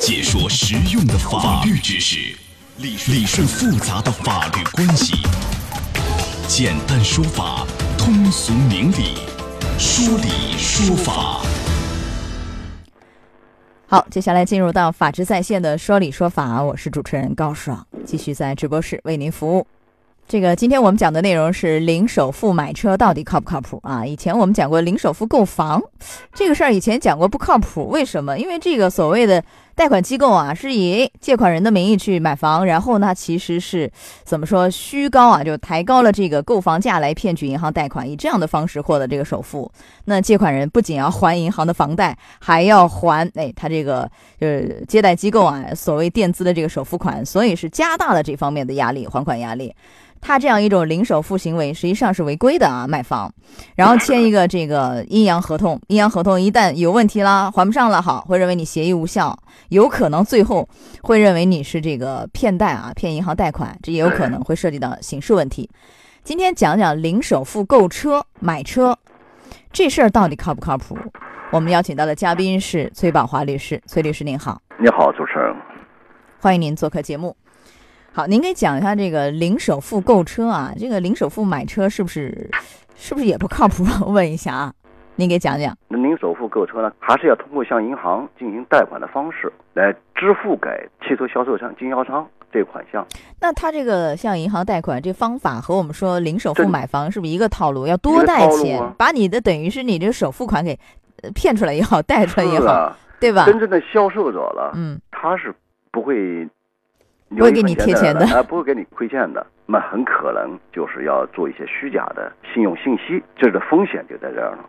解说实用的法律知识，理理顺复杂的法律关系，简单说法，通俗明理，说理说法。好，接下来进入到法治在线的说理说法，我是主持人高爽，继续在直播室为您服务。这个今天我们讲的内容是零首付买车到底靠不靠谱啊？以前我们讲过零首付购房这个事儿，以前讲过不靠谱，为什么？因为这个所谓的贷款机构啊，是以借款人的名义去买房，然后呢，其实是怎么说虚高啊，就抬高了这个购房价来骗取银行贷款，以这样的方式获得这个首付。那借款人不仅要还银行的房贷，还要还哎他这个就是接待机构啊所谓垫资的这个首付款，所以是加大了这方面的压力，还款压力。他这样一种零首付行为，实际上是违规的啊！买房，然后签一个这个阴阳合同，阴阳合同一旦有问题了，还不上了，好，会认为你协议无效，有可能最后会认为你是这个骗贷啊，骗银行贷款，这也有可能会涉及到刑事问题。今天讲讲零首付购车买车这事儿到底靠不靠谱？我们邀请到的嘉宾是崔宝华律师，崔律师您好，你好，主持人，欢迎您做客节目。好，您给讲一下这个零首付购车啊，这个零首付买车是不是是不是也不靠谱？我问一下啊，您给讲讲。那零首付购车呢，还是要通过向银行进行贷款的方式来支付给汽车销售商、经销商这款项。那他这个向银行贷款这方法和我们说零首付买房是不是一个套路？要多贷钱，把你的等于是你这个首付款给骗出来也好，贷出来也好，对吧？真正的销售者了，嗯，他是不会。不会给你贴钱的啊，不会给你亏欠的，那很可能就是要做一些虚假的信用信息，这个风险就在这儿了。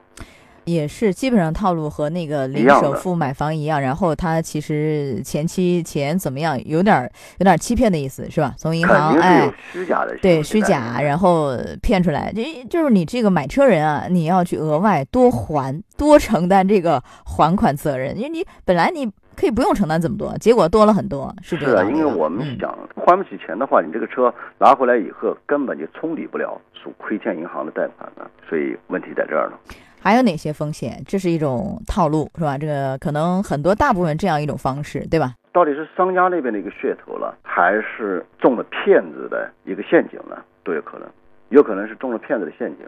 也是基本上套路和那个零首付买房一样，然后他其实前期钱怎么样，有点有点欺骗的意思，是吧？从银行哎，虚假的对虚假，然后骗出来，这就是你这个买车人啊，你要去额外多还多承担这个还款责任，因为你本来你。可以不用承担这么多，结果多了很多，是这样。是啊，因为我们想还不起钱的话，你这个车拿回来以后根本就冲抵不了所亏欠银行的贷款的，所以问题在这儿了。还有哪些风险？这是一种套路，是吧？这个可能很多大部分这样一种方式，对吧？到底是商家那边的一个噱头了，还是中了骗子的一个陷阱呢？都有可能，有可能是中了骗子的陷阱。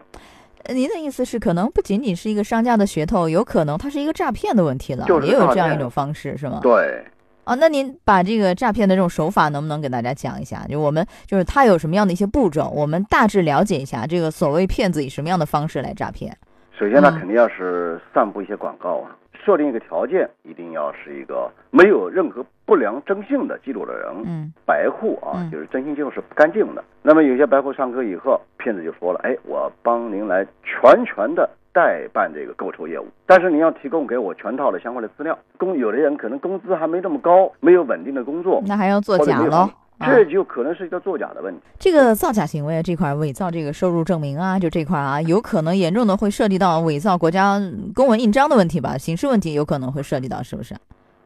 您的意思是，可能不仅仅是一个商家的噱头，有可能它是一个诈骗的问题了，也有这样一种方式，是吗？对。哦，那您把这个诈骗的这种手法能不能给大家讲一下？就我们就是他有什么样的一些步骤，我们大致了解一下，这个所谓骗子以什么样的方式来诈骗？首先呢，肯定要是散布一些广告啊。设定一个条件，一定要是一个没有任何不良征信的记录的人，嗯，白户啊，就是征信记录是不干净的。那么有些白户上课以后，骗子就说了，哎，我帮您来全权的代办这个购车业务，但是您要提供给我全套的相关的资料。工有的人可能工资还没这么高，没有稳定的工作，那还要做假喽。这就可能是一个作假的问题。这个造假行为这块伪造这个收入证明啊，就这块啊，有可能严重的会涉及到伪造国家公文印章的问题吧？刑事问题有可能会涉及到，是不是？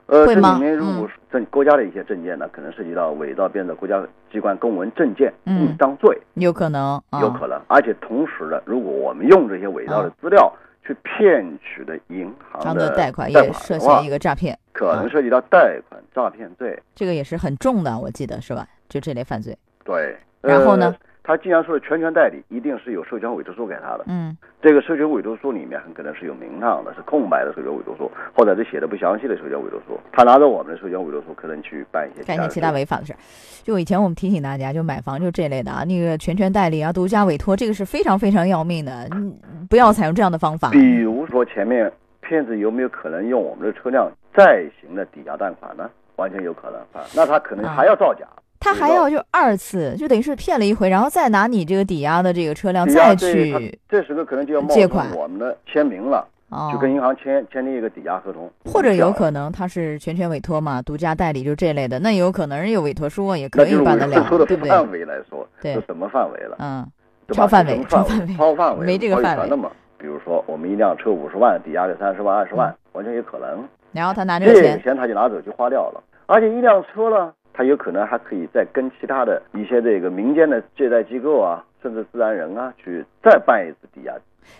呃，这里面如果证国家的一些证件呢，可能涉及到伪造变造国家机关公文证件印章罪，有可能，有可能。而且同时呢，如果我们用这些伪造的资料去骗取的银行的贷款，也涉嫌一个诈骗。可能涉及到贷款诈骗罪，这个也是很重的，我记得是吧？就这类犯罪。对，然后呢？他既然说是全权代理，一定是有授权委托书给他的。嗯，这个授权委托书里面很可能是有名堂的，是空白的授权委托书，或者是写的不详细的授权委托书。他拿着我们的授权委托书，可能去办一些干一些其他违法的事。就以前我们提醒大家，就买房就这类的啊，那个全权代理啊、独家委托，这个是非常非常要命的，嗯，不要采用这样的方法。比如说前面。骗子有没有可能用我们的车辆再行的抵押贷款呢？完全有可能啊，那他可能还要造假，他还要就二次，就等于是骗了一回，然后再拿你这个抵押的这个车辆再去，这时候可能就要借款我们的签名了，就跟银行签签订一个抵押合同，或者有可能他是全权委托嘛，独家代理就这类的，那有可能人有委托书也可以办得了，对不对？范围来说，对，是什么范围了？嗯，超范围，超范围，超范围，没这个范围。比如说，我们一辆车五十万，抵押个三十万、二十万，完全有可能。然后他拿这个钱，钱他就拿走就花掉了。而且一辆车呢，他有可能还可以再跟其他的一些这个民间的借贷机构啊，甚至自然人啊，去再办一次抵押，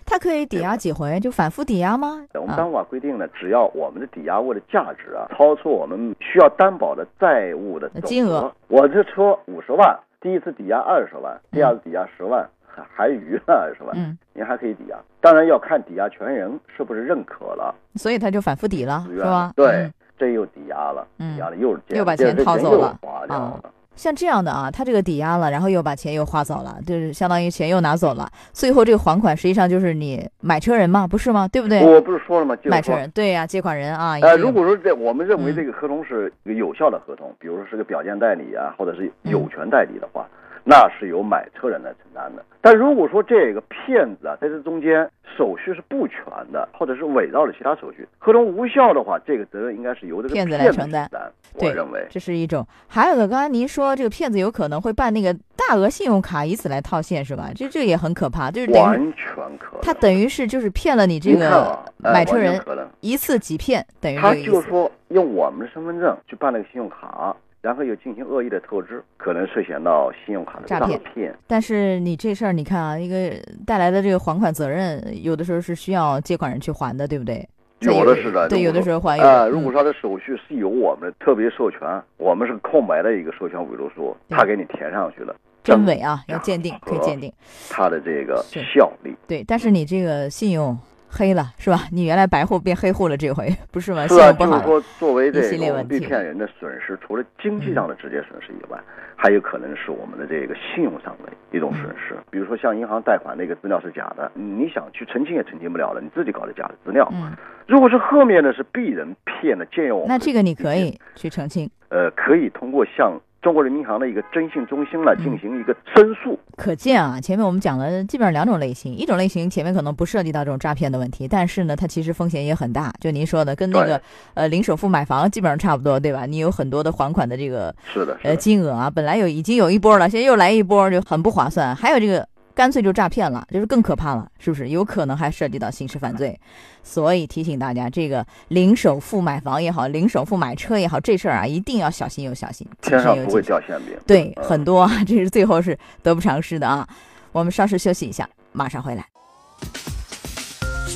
它可以抵押几回？就反复抵押吗？我们担保法规定呢，只要我们的抵押物的价值啊超出我们需要担保的债务的金额，我这车五十万，第一次抵押二十万，第二次抵押十万，还还余了二十万，嗯，您还可以抵押。当然要看抵押权人是不是认可了，所以他就反复抵了，是吧？对，这又抵押了，抵押了又又把钱掏走了，啊。像这样的啊，他这个抵押了，然后又把钱又花走了，就是相当于钱又拿走了。最后这个还款实际上就是你买车人嘛，不是吗？对不对？我不是说了吗？买车人对呀，借款人啊。呃，如果说这我们认为这个合同是一个有效的合同，比如说是个表见代理啊，或者是有权代理的话。那是由买车人来承担的，但如果说这个骗子啊在这中间手续是不全的，或者是伪造了其他手续，合同无效的话，这个责任应该是由这个骗子来承担。我认为这是一种。还有个，刚才您说这个骗子有可能会办那个大额信用卡，以此来套现，是吧？这这也很可怕，就是完全可。他等于是就是骗了你这个买车人一次几骗，等于他就是说用我们的身份证去办那个信用卡。然后又进行恶意的透支，可能涉嫌到信用卡的诈骗。但是你这事儿，你看啊，一个带来的这个还款责任，有的时候是需要借款人去还的，对不对？有的是的，对，有的时候还。啊，如果说他的手续是由我们特别授权，我们是空白的一个授权委托书，他给你填上去了，真伪啊，要鉴定，可以鉴定他的这个效力。对，但是你这个信用。黑了是吧？你原来白户变黑户了，这回不是吗？是啊，就是说作为这个被骗人的损失，除了经济上的直接损失以外，还有可能是我们的这个信用上的一种损失。比如说像银行贷款那个资料是假的，你想去澄清也澄清不了了，你自己搞的假的资料。嗯，如果是后面的是被人骗的，借用我们，那这个你可以去澄清。呃，可以通过向。中国人民银行的一个征信中心呢，进行一个申诉。可见啊，前面我们讲了基本上两种类型，一种类型前面可能不涉及到这种诈骗的问题，但是呢，它其实风险也很大。就您说的，跟那个呃零首付买房基本上差不多，对吧？你有很多的还款的这个是的呃金额啊，本来有已经有一波了，现在又来一波，就很不划算。还有这个。干脆就诈骗了，就是更可怕了，是不是？有可能还涉及到刑事犯罪，所以提醒大家，这个零首付买房也好，零首付买车也好，这事儿啊，一定要小心又小心。天上不会掉馅饼。对，很多啊，这是最后是得不偿失的啊。我们稍事休息一下，马上回来。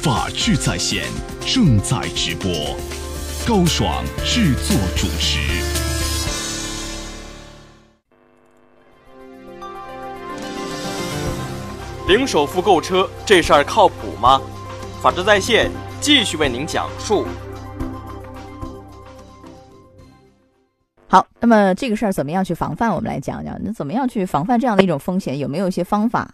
法治在线正在直播，高爽制作主持。零首付购车这事儿靠谱吗？法治在线继续为您讲述。好，那么这个事儿怎么样去防范？我们来讲讲，那怎么样去防范这样的一种风险？有没有一些方法？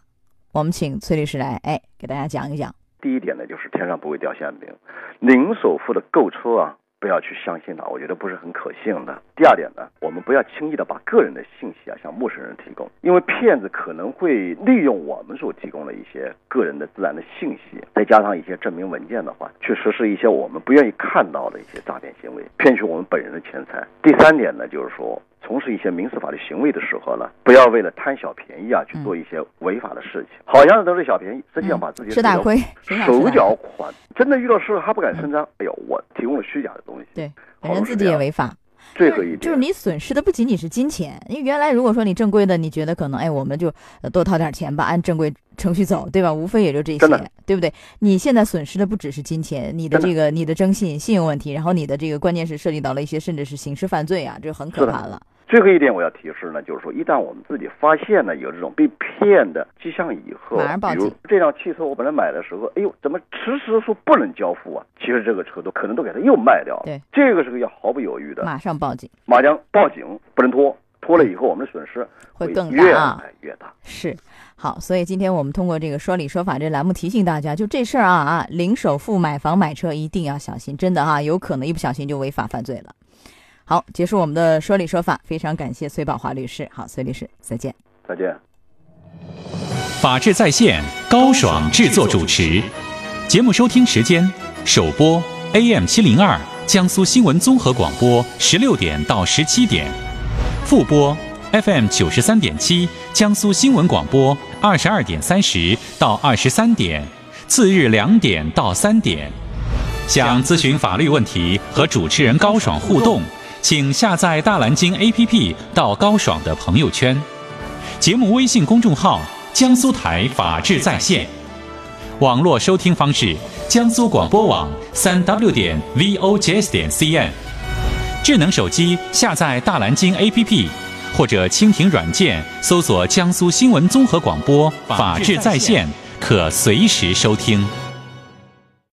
我们请崔律师来，哎，给大家讲一讲。第一点呢，就是天上不会掉馅饼，零首付的购车啊。不要去相信它，我觉得不是很可信的。第二点呢，我们不要轻易的把个人的信息啊向陌生人提供，因为骗子可能会利用我们所提供的一些个人的自然的信息，再加上一些证明文件的话，去实施一些我们不愿意看到的一些诈骗行为，骗取我们本人的钱财。第三点呢，就是说。从事一些民事法律行为的时候呢，不要为了贪小便宜啊去做一些违法的事情，好像都是小便宜，实际上把自己吃大亏，手脚宽，真的遇到事还不敢声张。哎呦，我提供了虚假的东西，对，本人自己也违法。最后一点就是你损失的不仅仅是金钱，因为原来如果说你正规的，你觉得可能哎，我们就多掏点钱吧，按正规程序走，对吧？无非也就这些，对不对？你现在损失的不只是金钱，你的这个你的征信信用问题，然后你的这个关键是涉及到了一些甚至是刑事犯罪啊，这很可怕了。最后一点我要提示呢，就是说，一旦我们自己发现呢有这种被骗的迹象以后，马上报警。这辆汽车我本来买的时候，哎呦，怎么迟迟说不能交付啊？其实这个车都可能都给他又卖掉了。对，这个时候要毫不犹豫的马上报警，马上报警，不能拖，拖了以后我们的损失会更大，越来越大。是，好，所以今天我们通过这个说理说法这栏目提醒大家，就这事儿啊啊，零首付买房买车一定要小心，真的啊，有可能一不小心就违法犯罪了。好，结束我们的说理说法，非常感谢崔宝华律师。好，崔律师，再见。再见。法治在线，高爽制作主持。节目收听时间：首播 AM 七零二江苏新闻综合广播十六点到十七点，复播 FM 九十三点七江苏新闻广播二十二点三十到二十三点，次日两点到三点。想咨询法律问题和主持人高爽互动。请下载大蓝鲸 APP 到高爽的朋友圈，节目微信公众号“江苏台法治在线”。网络收听方式：江苏广播网三 w 点 vojs 点 cn。智能手机下载大蓝鲸 APP，或者蜻蜓软件搜索江苏新闻综合广播法治在线，可随时收听。